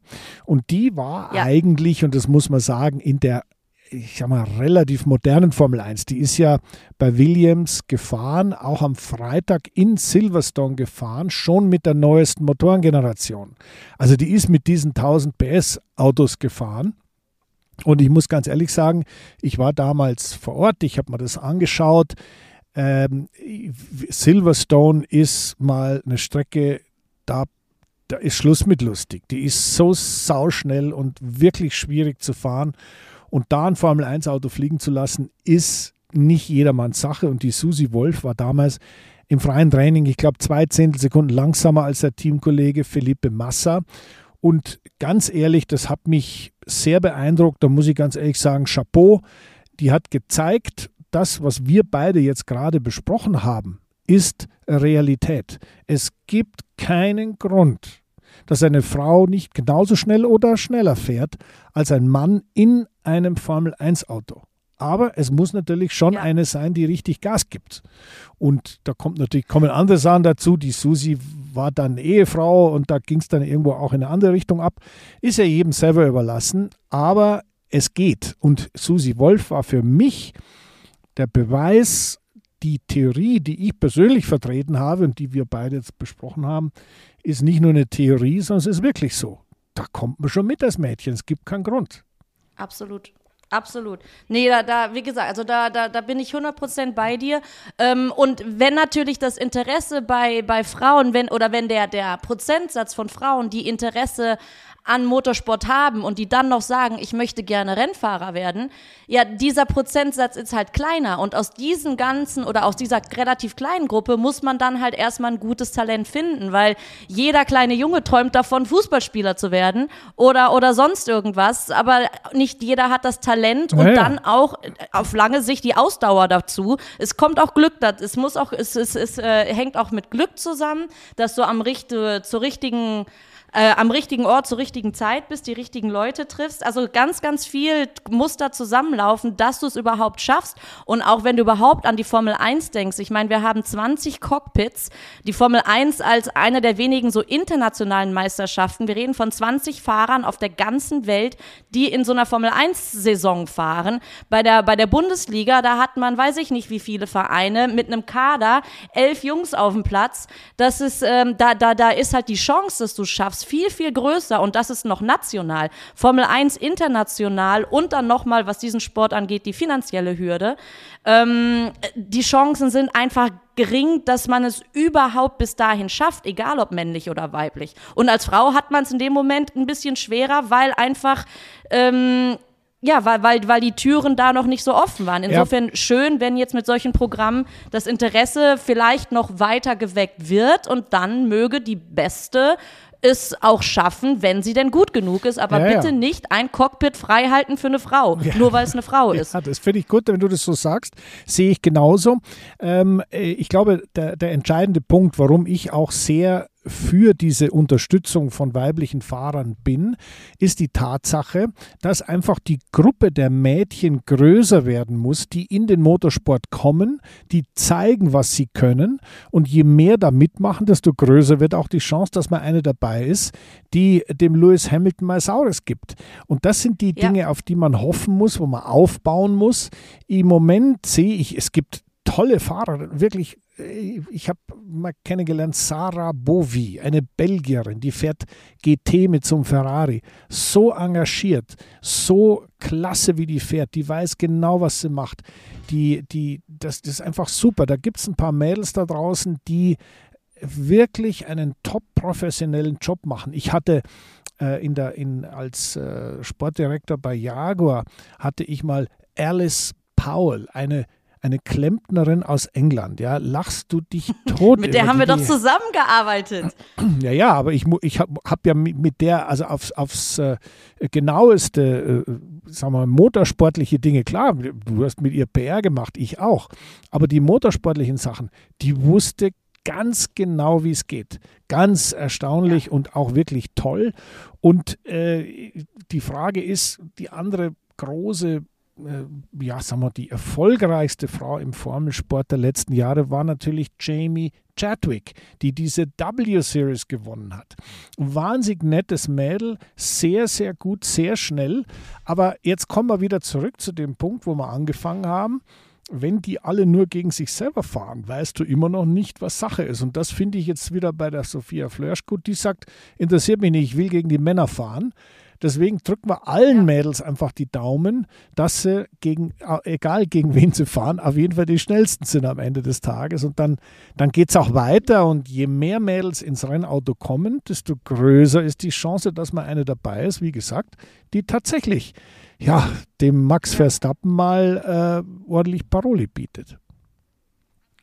Und die war ja. eigentlich, und das muss man sagen, in der ich sag mal, relativ modernen Formel 1. Die ist ja bei Williams gefahren, auch am Freitag in Silverstone gefahren, schon mit der neuesten Motorengeneration. Also die ist mit diesen 1000 PS Autos gefahren. Und ich muss ganz ehrlich sagen, ich war damals vor Ort, ich habe mir das angeschaut. Ähm, Silverstone ist mal eine Strecke, da, da ist Schluss mit lustig. Die ist so sauschnell und wirklich schwierig zu fahren. Und da ein Formel-1-Auto fliegen zu lassen, ist nicht jedermanns Sache. Und die Susi Wolf war damals im freien Training, ich glaube, zwei Zehntelsekunden langsamer als der Teamkollege Felipe Massa. Und ganz ehrlich, das hat mich sehr beeindruckt. Da muss ich ganz ehrlich sagen, Chapeau. Die hat gezeigt, das, was wir beide jetzt gerade besprochen haben, ist Realität. Es gibt keinen Grund, dass eine Frau nicht genauso schnell oder schneller fährt als ein Mann in einem Formel-1-Auto. Aber es muss natürlich schon ja. eine sein, die richtig Gas gibt. Und da kommt natürlich, kommen andere Sachen dazu. Die Susi war dann Ehefrau und da ging es dann irgendwo auch in eine andere Richtung ab. Ist ja jedem selber überlassen, aber es geht. Und Susi Wolf war für mich der Beweis, die Theorie, die ich persönlich vertreten habe und die wir beide jetzt besprochen haben, ist nicht nur eine Theorie, sondern es ist wirklich so. Da kommt man schon mit als Mädchen. Es gibt keinen Grund. Absolut. Absolut. Nee, da, da, wie gesagt, also da, da, da bin ich 100% bei dir. Ähm, und wenn natürlich das Interesse bei, bei Frauen, wenn, oder wenn der, der Prozentsatz von Frauen, die Interesse an Motorsport haben und die dann noch sagen, ich möchte gerne Rennfahrer werden, ja, dieser Prozentsatz ist halt kleiner. Und aus diesen ganzen oder aus dieser relativ kleinen Gruppe muss man dann halt erstmal ein gutes Talent finden, weil jeder kleine Junge träumt davon, Fußballspieler zu werden oder, oder sonst irgendwas. Aber nicht jeder hat das Talent und ja, dann auch auf lange Sicht die Ausdauer dazu. Es kommt auch Glück, es muss auch, es, es, es äh, hängt auch mit Glück zusammen, dass du am Richte, zur richtigen äh, am richtigen Ort zur richtigen Zeit bist, die richtigen Leute triffst. Also ganz, ganz viel muss da zusammenlaufen, dass du es überhaupt schaffst. Und auch wenn du überhaupt an die Formel 1 denkst, ich meine, wir haben 20 Cockpits, die Formel 1 als eine der wenigen so internationalen Meisterschaften. Wir reden von 20 Fahrern auf der ganzen Welt, die in so einer Formel 1 Saison fahren. Bei der, bei der Bundesliga, da hat man, weiß ich nicht, wie viele Vereine mit einem Kader, elf Jungs auf dem Platz. Das ist, ähm, da, da, da ist halt die Chance, dass du schaffst, viel, viel größer und das ist noch national. Formel 1 international und dann nochmal, was diesen Sport angeht, die finanzielle Hürde. Ähm, die Chancen sind einfach gering, dass man es überhaupt bis dahin schafft, egal ob männlich oder weiblich. Und als Frau hat man es in dem Moment ein bisschen schwerer, weil einfach ähm, ja, weil, weil, weil die Türen da noch nicht so offen waren. Insofern ja. schön, wenn jetzt mit solchen Programmen das Interesse vielleicht noch weiter geweckt wird und dann möge die beste es auch schaffen, wenn sie denn gut genug ist. Aber ja, bitte ja. nicht ein Cockpit freihalten für eine Frau, ja. nur weil es eine Frau ist. Ja, das finde ich gut, wenn du das so sagst. Sehe ich genauso. Ähm, äh, ich glaube, der, der entscheidende Punkt, warum ich auch sehr für diese Unterstützung von weiblichen Fahrern bin, ist die Tatsache, dass einfach die Gruppe der Mädchen größer werden muss, die in den Motorsport kommen, die zeigen, was sie können. Und je mehr da mitmachen, desto größer wird auch die Chance, dass mal eine dabei ist, die dem Lewis Hamilton mal Saures gibt. Und das sind die Dinge, ja. auf die man hoffen muss, wo man aufbauen muss. Im Moment sehe ich, es gibt tolle Fahrer, wirklich ich habe mal kennengelernt Sarah Bovi, eine Belgierin, die fährt GT mit so Ferrari. So engagiert, so klasse, wie die fährt. Die weiß genau, was sie macht. Die, die, das, das ist einfach super. Da gibt es ein paar Mädels da draußen, die wirklich einen top professionellen Job machen. Ich hatte äh, in der, in, als äh, Sportdirektor bei Jaguar, hatte ich mal Alice Powell, eine eine Klempnerin aus England, ja, lachst du dich tot. mit der haben wir doch zusammengearbeitet. Ja, ja, aber ich, ich habe hab ja mit der, also aufs, aufs äh, genaueste, äh, sagen wir mal, motorsportliche Dinge, klar, du hast mit ihr PR gemacht, ich auch, aber die motorsportlichen Sachen, die wusste ganz genau, wie es geht. Ganz erstaunlich ja. und auch wirklich toll. Und äh, die Frage ist, die andere große ja, sagen wir, die erfolgreichste Frau im Formelsport der letzten Jahre war natürlich Jamie Chadwick, die diese W-Series gewonnen hat. Wahnsinnig nettes Mädel, sehr, sehr gut, sehr schnell. Aber jetzt kommen wir wieder zurück zu dem Punkt, wo wir angefangen haben. Wenn die alle nur gegen sich selber fahren, weißt du immer noch nicht, was Sache ist. Und das finde ich jetzt wieder bei der Sophia Flörsch gut. Die sagt, interessiert mich nicht, ich will gegen die Männer fahren. Deswegen drücken wir allen Mädels einfach die Daumen, dass sie gegen, egal gegen wen sie fahren, auf jeden Fall die schnellsten sind am Ende des Tages. Und dann, dann geht es auch weiter. Und je mehr Mädels ins Rennauto kommen, desto größer ist die Chance, dass mal eine dabei ist, wie gesagt, die tatsächlich ja, dem Max Verstappen mal äh, ordentlich Paroli bietet.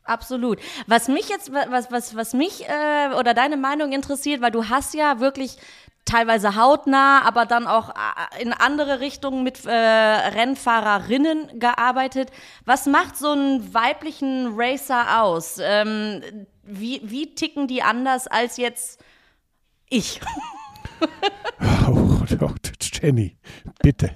Absolut. Was mich jetzt, was, was, was mich äh, oder deine Meinung interessiert, weil du hast ja wirklich teilweise hautnah, aber dann auch äh, in andere Richtungen mit äh, Rennfahrerinnen gearbeitet. Was macht so einen weiblichen Racer aus? Ähm, wie, wie ticken die anders als jetzt ich? oh, Jenny, bitte.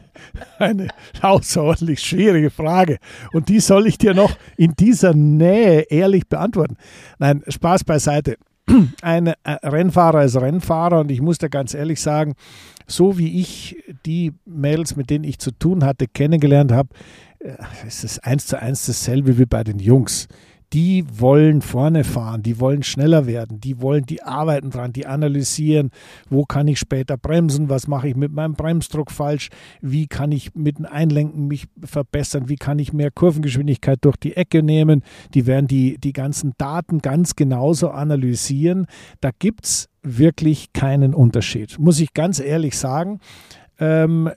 Eine außerordentlich schwierige Frage. Und die soll ich dir noch in dieser Nähe ehrlich beantworten. Nein, Spaß beiseite ein äh, Rennfahrer ist Rennfahrer und ich muss da ganz ehrlich sagen, so wie ich die Mädels, mit denen ich zu tun hatte, kennengelernt habe, äh, ist es eins zu eins dasselbe wie bei den Jungs die wollen vorne fahren, die wollen schneller werden, die wollen, die arbeiten dran, die analysieren, wo kann ich später bremsen, was mache ich mit meinem Bremsdruck falsch, wie kann ich mit dem Einlenken mich verbessern, wie kann ich mehr Kurvengeschwindigkeit durch die Ecke nehmen. Die werden die, die ganzen Daten ganz genauso analysieren. Da gibt es wirklich keinen Unterschied, muss ich ganz ehrlich sagen. Ähm,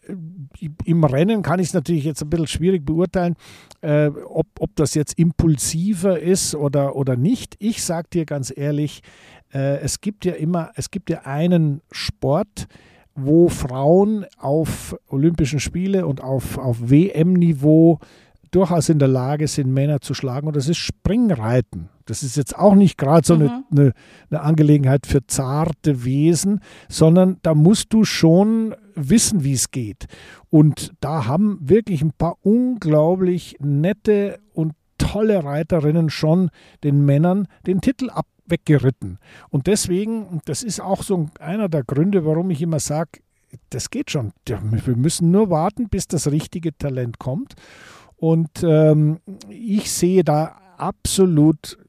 Im Rennen kann ich es natürlich jetzt ein bisschen schwierig beurteilen, äh, ob, ob das jetzt impulsiver ist oder, oder nicht. Ich sage dir ganz ehrlich, äh, es gibt ja immer, es gibt ja einen Sport, wo Frauen auf Olympischen Spiele und auf, auf WM-Niveau durchaus in der Lage sind, Männer zu schlagen. Und das ist Springreiten. Das ist jetzt auch nicht gerade so mhm. eine, eine, eine, Angelegenheit für zarte Wesen, sondern da musst du schon wissen, wie es geht. Und da haben wirklich ein paar unglaublich nette und tolle Reiterinnen schon den Männern den Titel ab weggeritten. Und deswegen, das ist auch so einer der Gründe, warum ich immer sage, das geht schon. Wir müssen nur warten, bis das richtige Talent kommt. Und ähm, ich sehe da absolut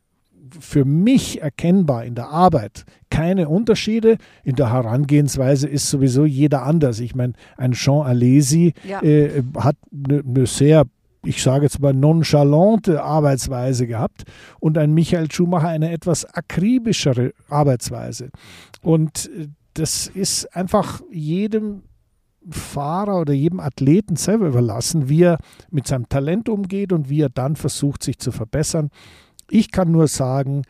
für mich erkennbar in der Arbeit keine Unterschiede. In der Herangehensweise ist sowieso jeder anders. Ich meine, ein Jean Alesi ja. äh, hat eine ne sehr ich sage jetzt mal, nonchalante Arbeitsweise gehabt und ein Michael Schumacher eine etwas akribischere Arbeitsweise. Und äh, das ist einfach jedem Fahrer oder jedem Athleten selber überlassen, wie er mit seinem Talent umgeht und wie er dann versucht, sich zu verbessern. Ich kann nur sagen,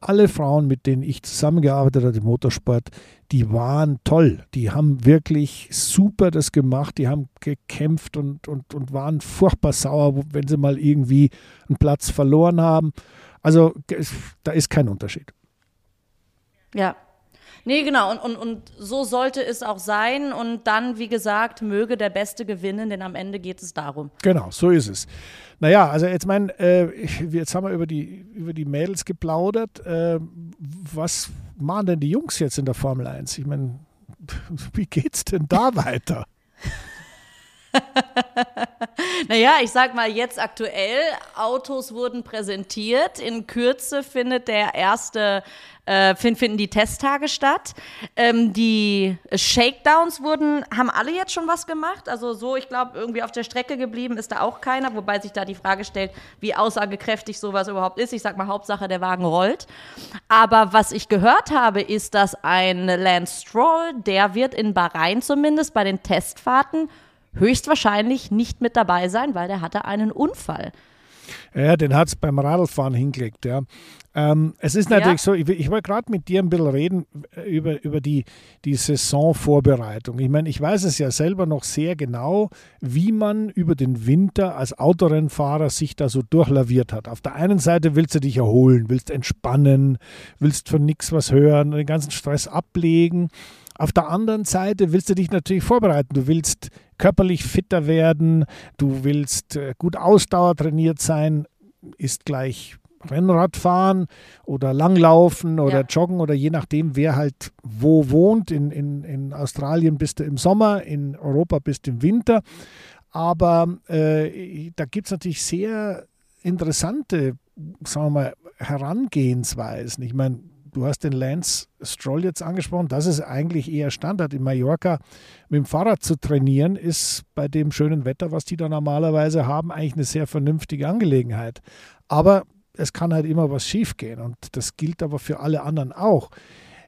alle Frauen, mit denen ich zusammengearbeitet habe im Motorsport, die waren toll. Die haben wirklich super das gemacht. Die haben gekämpft und, und, und waren furchtbar sauer, wenn sie mal irgendwie einen Platz verloren haben. Also da ist kein Unterschied. Ja, Nee, genau. Und, und, und so sollte es auch sein. Und dann, wie gesagt, möge der Beste gewinnen, denn am Ende geht es darum. Genau, so ist es. Naja, also jetzt mein, äh, jetzt haben wir über die, über die Mädels geplaudert. Äh, was machen denn die Jungs jetzt in der Formel 1? Ich meine, wie geht's denn da weiter? naja, ich sag mal jetzt aktuell, Autos wurden präsentiert. In Kürze findet der erste, äh, finden die Testtage statt. Ähm, die Shakedowns wurden, haben alle jetzt schon was gemacht. Also so, ich glaube, irgendwie auf der Strecke geblieben ist da auch keiner, wobei sich da die Frage stellt, wie aussagekräftig sowas überhaupt ist. Ich sag mal, Hauptsache der Wagen rollt. Aber was ich gehört habe, ist, dass ein Lance Stroll, der wird in Bahrain zumindest bei den Testfahrten höchstwahrscheinlich nicht mit dabei sein, weil der hatte einen Unfall. Ja, den hat es beim Radlfahren hingelegt, ja. Ähm, es ist natürlich ja. so, ich, ich wollte gerade mit dir ein bisschen reden äh, über, über die, die Saisonvorbereitung. Ich meine, ich weiß es ja selber noch sehr genau, wie man über den Winter als Autorennfahrer sich da so durchlaviert hat. Auf der einen Seite willst du dich erholen, willst entspannen, willst von nichts was hören, den ganzen Stress ablegen. Auf der anderen Seite willst du dich natürlich vorbereiten. Du willst körperlich fitter werden, du willst äh, gut ausdauertrainiert sein, ist gleich Rennradfahren oder Langlaufen oder ja. Joggen oder je nachdem, wer halt wo wohnt. In, in, in Australien bist du im Sommer, in Europa bist du im Winter. Aber äh, da gibt es natürlich sehr interessante, sagen wir mal, Herangehensweisen. Ich meine, du hast den Lance Stroll jetzt angesprochen. Das ist eigentlich eher Standard. In Mallorca mit dem Fahrrad zu trainieren, ist bei dem schönen Wetter, was die da normalerweise haben, eigentlich eine sehr vernünftige Angelegenheit. Aber es kann halt immer was schiefgehen und das gilt aber für alle anderen auch.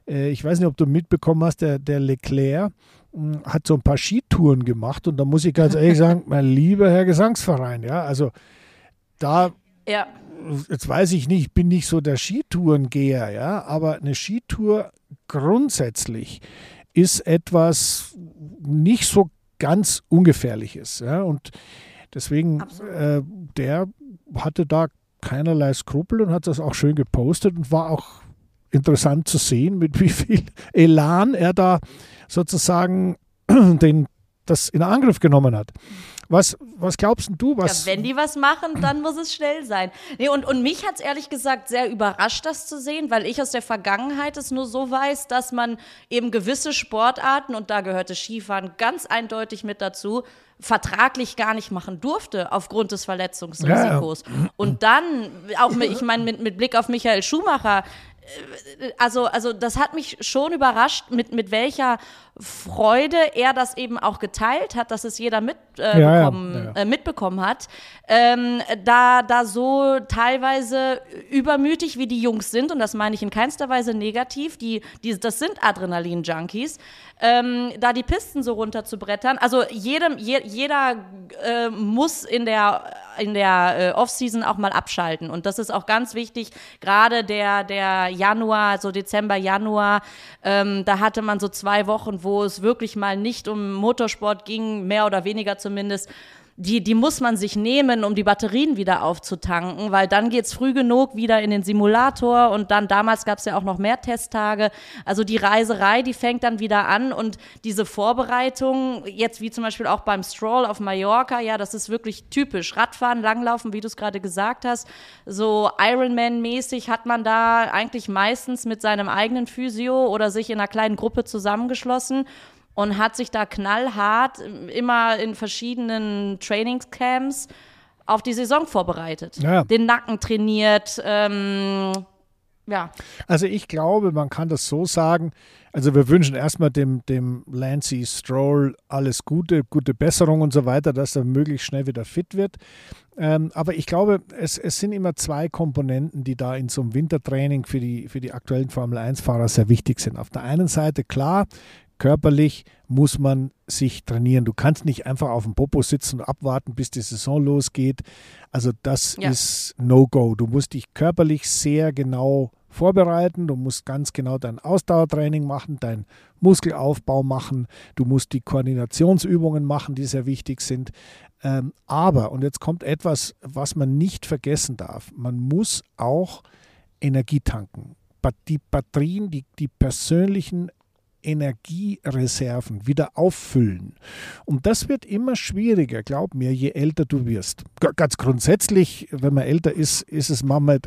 Äh, ich weiß nicht, ob du mitbekommen hast, der, der Leclerc hm, hat so ein paar Skitouren gemacht und da muss ich ganz ehrlich sagen, mein lieber Herr Gesangsverein, ja, also da ja jetzt weiß ich nicht, ich bin nicht so der Skitourengeher, ja, aber eine Skitour grundsätzlich ist etwas nicht so ganz Ungefährliches. Ja, und deswegen, äh, der hatte da keinerlei Skrupel und hat das auch schön gepostet und war auch interessant zu sehen, mit wie viel Elan er da sozusagen den, das in Angriff genommen hat. Was, was glaubst du? Was? Ja, wenn die was machen, dann muss es schnell sein. Nee, und, und mich hat es ehrlich gesagt sehr überrascht, das zu sehen, weil ich aus der Vergangenheit es nur so weiß, dass man eben gewisse Sportarten, und da gehörte Skifahren ganz eindeutig mit dazu, vertraglich gar nicht machen durfte aufgrund des Verletzungsrisikos. Ja. Und dann, auch mit, ich meine, mit, mit Blick auf Michael Schumacher, äh, also, also das hat mich schon überrascht, mit, mit welcher Freude er das eben auch geteilt hat, dass es jeder mit, äh, ja, bekommen, ja, ja. Äh, mitbekommen hat. Ähm, da, da so teilweise übermütig wie die Jungs sind, und das meine ich in keinster Weise negativ, die, die, das sind Adrenalin-Junkies, ähm, da die Pisten so runter zu brettern. Also jedem, je, jeder äh, muss in der, in der äh, Offseason auch mal abschalten. Und das ist auch ganz wichtig, gerade der, der Januar, so Dezember, Januar, ähm, da hatte man so zwei Wochen, wo es wirklich mal nicht um Motorsport ging, mehr oder weniger zumindest, die, die muss man sich nehmen, um die Batterien wieder aufzutanken, weil dann geht's früh genug wieder in den Simulator und dann damals gab's ja auch noch mehr Testtage. Also die Reiserei, die fängt dann wieder an und diese Vorbereitung, jetzt wie zum Beispiel auch beim Stroll auf Mallorca, ja, das ist wirklich typisch. Radfahren, Langlaufen, wie du es gerade gesagt hast, so Ironman-mäßig hat man da eigentlich meistens mit seinem eigenen Physio oder sich in einer kleinen Gruppe zusammengeschlossen und hat sich da knallhart immer in verschiedenen Trainingscamps auf die Saison vorbereitet. Ja. Den Nacken trainiert. Ähm, ja. Also ich glaube, man kann das so sagen. Also wir wünschen erstmal dem, dem Lancy Stroll alles Gute, gute Besserung und so weiter, dass er möglichst schnell wieder fit wird. Ähm, aber ich glaube, es, es sind immer zwei Komponenten, die da in so einem Wintertraining für die, für die aktuellen Formel-1-Fahrer sehr wichtig sind. Auf der einen Seite, klar, körperlich muss man sich trainieren. Du kannst nicht einfach auf dem Popo sitzen und abwarten, bis die Saison losgeht. Also das ja. ist No-Go. Du musst dich körperlich sehr genau vorbereiten. Du musst ganz genau dein Ausdauertraining machen, dein Muskelaufbau machen. Du musst die Koordinationsübungen machen, die sehr wichtig sind. Ähm, aber, und jetzt kommt etwas, was man nicht vergessen darf, man muss auch Energie tanken. Die Batterien, die, die persönlichen Energiereserven wieder auffüllen. Und das wird immer schwieriger, glaub mir, je älter du wirst. Ganz grundsätzlich, wenn man älter ist, ist es manchmal,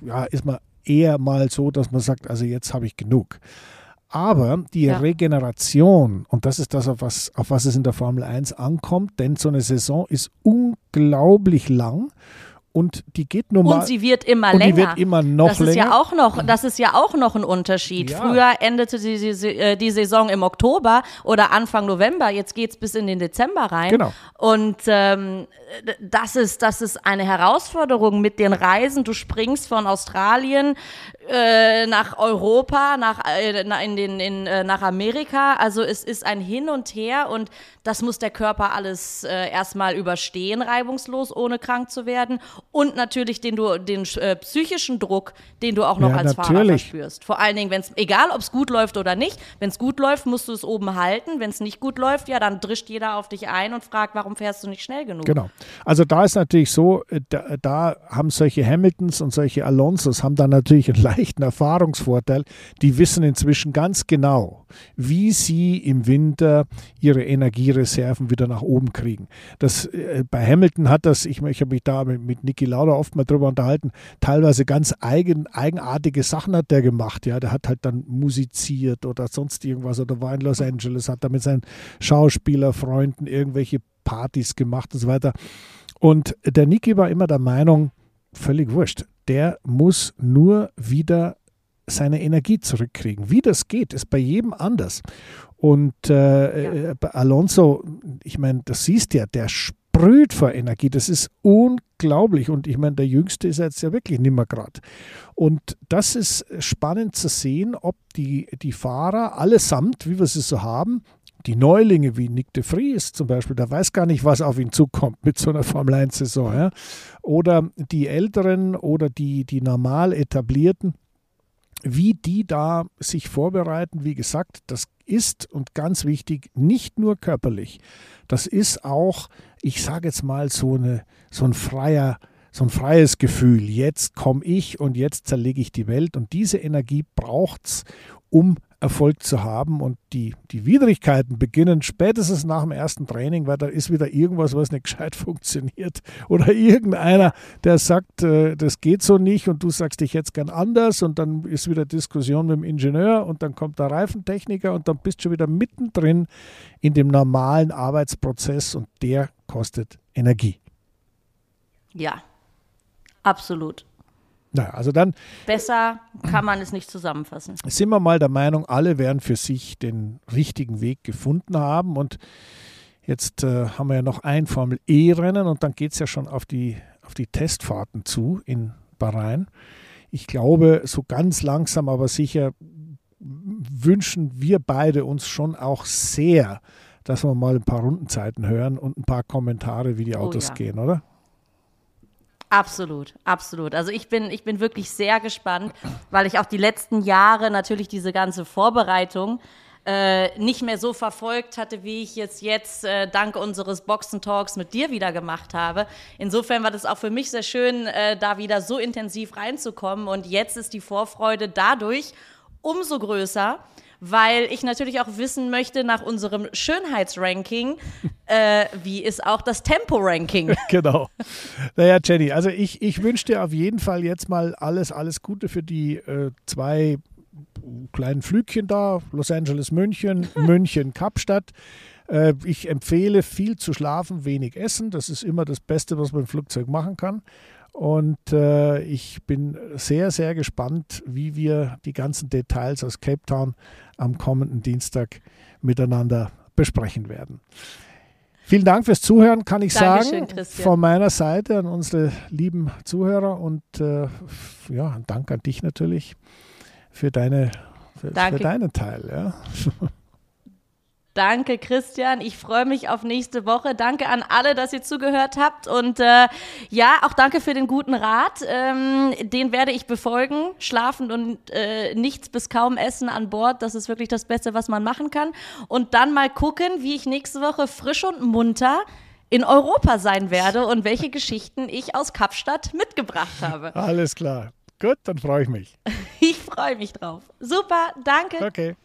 ja, ist man eher mal so, dass man sagt, also jetzt habe ich genug. Aber die ja. Regeneration, und das ist das, auf was, auf was es in der Formel 1 ankommt, denn so eine Saison ist unglaublich lang und die geht nun mal. Und sie wird immer länger. Die wird immer noch das länger. Ist ja auch noch, das ist ja auch noch ein Unterschied. Ja. Früher endete die, die, äh, die, Saison im Oktober oder Anfang November. Jetzt geht es bis in den Dezember rein. Genau. Und ähm, das, ist, das ist eine Herausforderung mit den Reisen. Du springst von Australien äh, nach Europa, nach, äh, in den, in, äh, nach Amerika. Also es ist ein Hin und Her und das muss der Körper alles äh, erstmal überstehen, reibungslos, ohne krank zu werden. Und natürlich den, du, den äh, psychischen Druck, den du auch noch ja, als natürlich. Fahrer verspürst. Vor allen Dingen, wenn es, egal ob es gut läuft oder nicht, wenn es gut läuft, musst du es oben halten. Wenn es nicht gut läuft, ja, dann drischt jeder auf dich ein und fragt, warum fährst du nicht schnell genug? Genau. Also da ist natürlich so, da, da haben solche Hamiltons und solche Alonsos haben dann natürlich einen leichten Erfahrungsvorteil. Die wissen inzwischen ganz genau, wie sie im Winter ihre Energiereserven wieder nach oben kriegen. Das, äh, bei Hamilton hat das, ich, ich habe mich da mit, mit Niki Lauda oft mal drüber unterhalten, teilweise ganz eigen, eigenartige Sachen hat der gemacht. Ja, der hat halt dann musiziert oder sonst irgendwas oder war in Los Angeles, hat da mit seinen Schauspielerfreunden irgendwelche Partys gemacht und so weiter. Und der Niki war immer der Meinung, völlig wurscht. Der muss nur wieder seine Energie zurückkriegen. Wie das geht, ist bei jedem anders. Und äh, ja. bei Alonso, ich meine, das siehst ja, der sprüht vor Energie. Das ist unglaublich. Und ich meine, der Jüngste ist jetzt ja wirklich nimmer gerade. Und das ist spannend zu sehen, ob die, die Fahrer allesamt, wie wir sie so haben, die Neulinge wie Nick de Vries zum Beispiel, der weiß gar nicht, was auf ihn zukommt mit so einer Formel 1-Saison. Ja? Oder die Älteren oder die, die normal etablierten, wie die da sich vorbereiten, wie gesagt, das ist und ganz wichtig, nicht nur körperlich. Das ist auch, ich sage jetzt mal, so, eine, so ein freier, so ein freies Gefühl. Jetzt komme ich und jetzt zerlege ich die Welt. Und diese Energie braucht es, um Erfolg zu haben. Und die, die Widrigkeiten beginnen spätestens nach dem ersten Training, weil da ist wieder irgendwas, was nicht gescheit funktioniert. Oder irgendeiner, der sagt, äh, das geht so nicht und du sagst, ich jetzt gern anders. Und dann ist wieder Diskussion mit dem Ingenieur und dann kommt der Reifentechniker und dann bist du wieder mittendrin in dem normalen Arbeitsprozess und der kostet Energie. Ja, absolut. Naja, also dann. Besser kann man es nicht zusammenfassen. Sind wir mal der Meinung, alle werden für sich den richtigen Weg gefunden haben. Und jetzt äh, haben wir ja noch ein Formel E-Rennen und dann geht es ja schon auf die, auf die Testfahrten zu in Bahrain. Ich glaube, so ganz langsam, aber sicher wünschen wir beide uns schon auch sehr, dass wir mal ein paar Rundenzeiten hören und ein paar Kommentare, wie die oh Autos oh ja. gehen, oder? Absolut, absolut. Also ich bin, ich bin wirklich sehr gespannt, weil ich auch die letzten Jahre natürlich diese ganze Vorbereitung äh, nicht mehr so verfolgt hatte, wie ich es jetzt äh, dank unseres Boxen-Talks mit dir wieder gemacht habe. Insofern war das auch für mich sehr schön, äh, da wieder so intensiv reinzukommen. Und jetzt ist die Vorfreude dadurch umso größer, weil ich natürlich auch wissen möchte nach unserem Schönheitsranking, äh, wie ist auch das Tempo-Ranking. genau. Naja, Jenny, also ich, ich wünsche dir auf jeden Fall jetzt mal alles, alles Gute für die äh, zwei kleinen Flügchen da, Los Angeles, München, München, Kapstadt. Äh, ich empfehle viel zu schlafen, wenig essen. Das ist immer das Beste, was man im Flugzeug machen kann. Und äh, ich bin sehr, sehr gespannt, wie wir die ganzen Details aus Cape Town am kommenden Dienstag miteinander besprechen werden. Vielen Dank fürs Zuhören, kann ich Dankeschön, sagen, Christian. von meiner Seite an unsere lieben Zuhörer und äh, ja, ein Dank an dich natürlich für, deine, für, für deinen Teil. Ja. Danke, Christian. Ich freue mich auf nächste Woche. Danke an alle, dass ihr zugehört habt. Und äh, ja, auch danke für den guten Rat. Ähm, den werde ich befolgen. Schlafen und äh, nichts bis kaum essen an Bord. Das ist wirklich das Beste, was man machen kann. Und dann mal gucken, wie ich nächste Woche frisch und munter in Europa sein werde und welche Geschichten ich aus Kapstadt mitgebracht habe. Alles klar. Gut, dann freue ich mich. Ich freue mich drauf. Super, danke. Okay.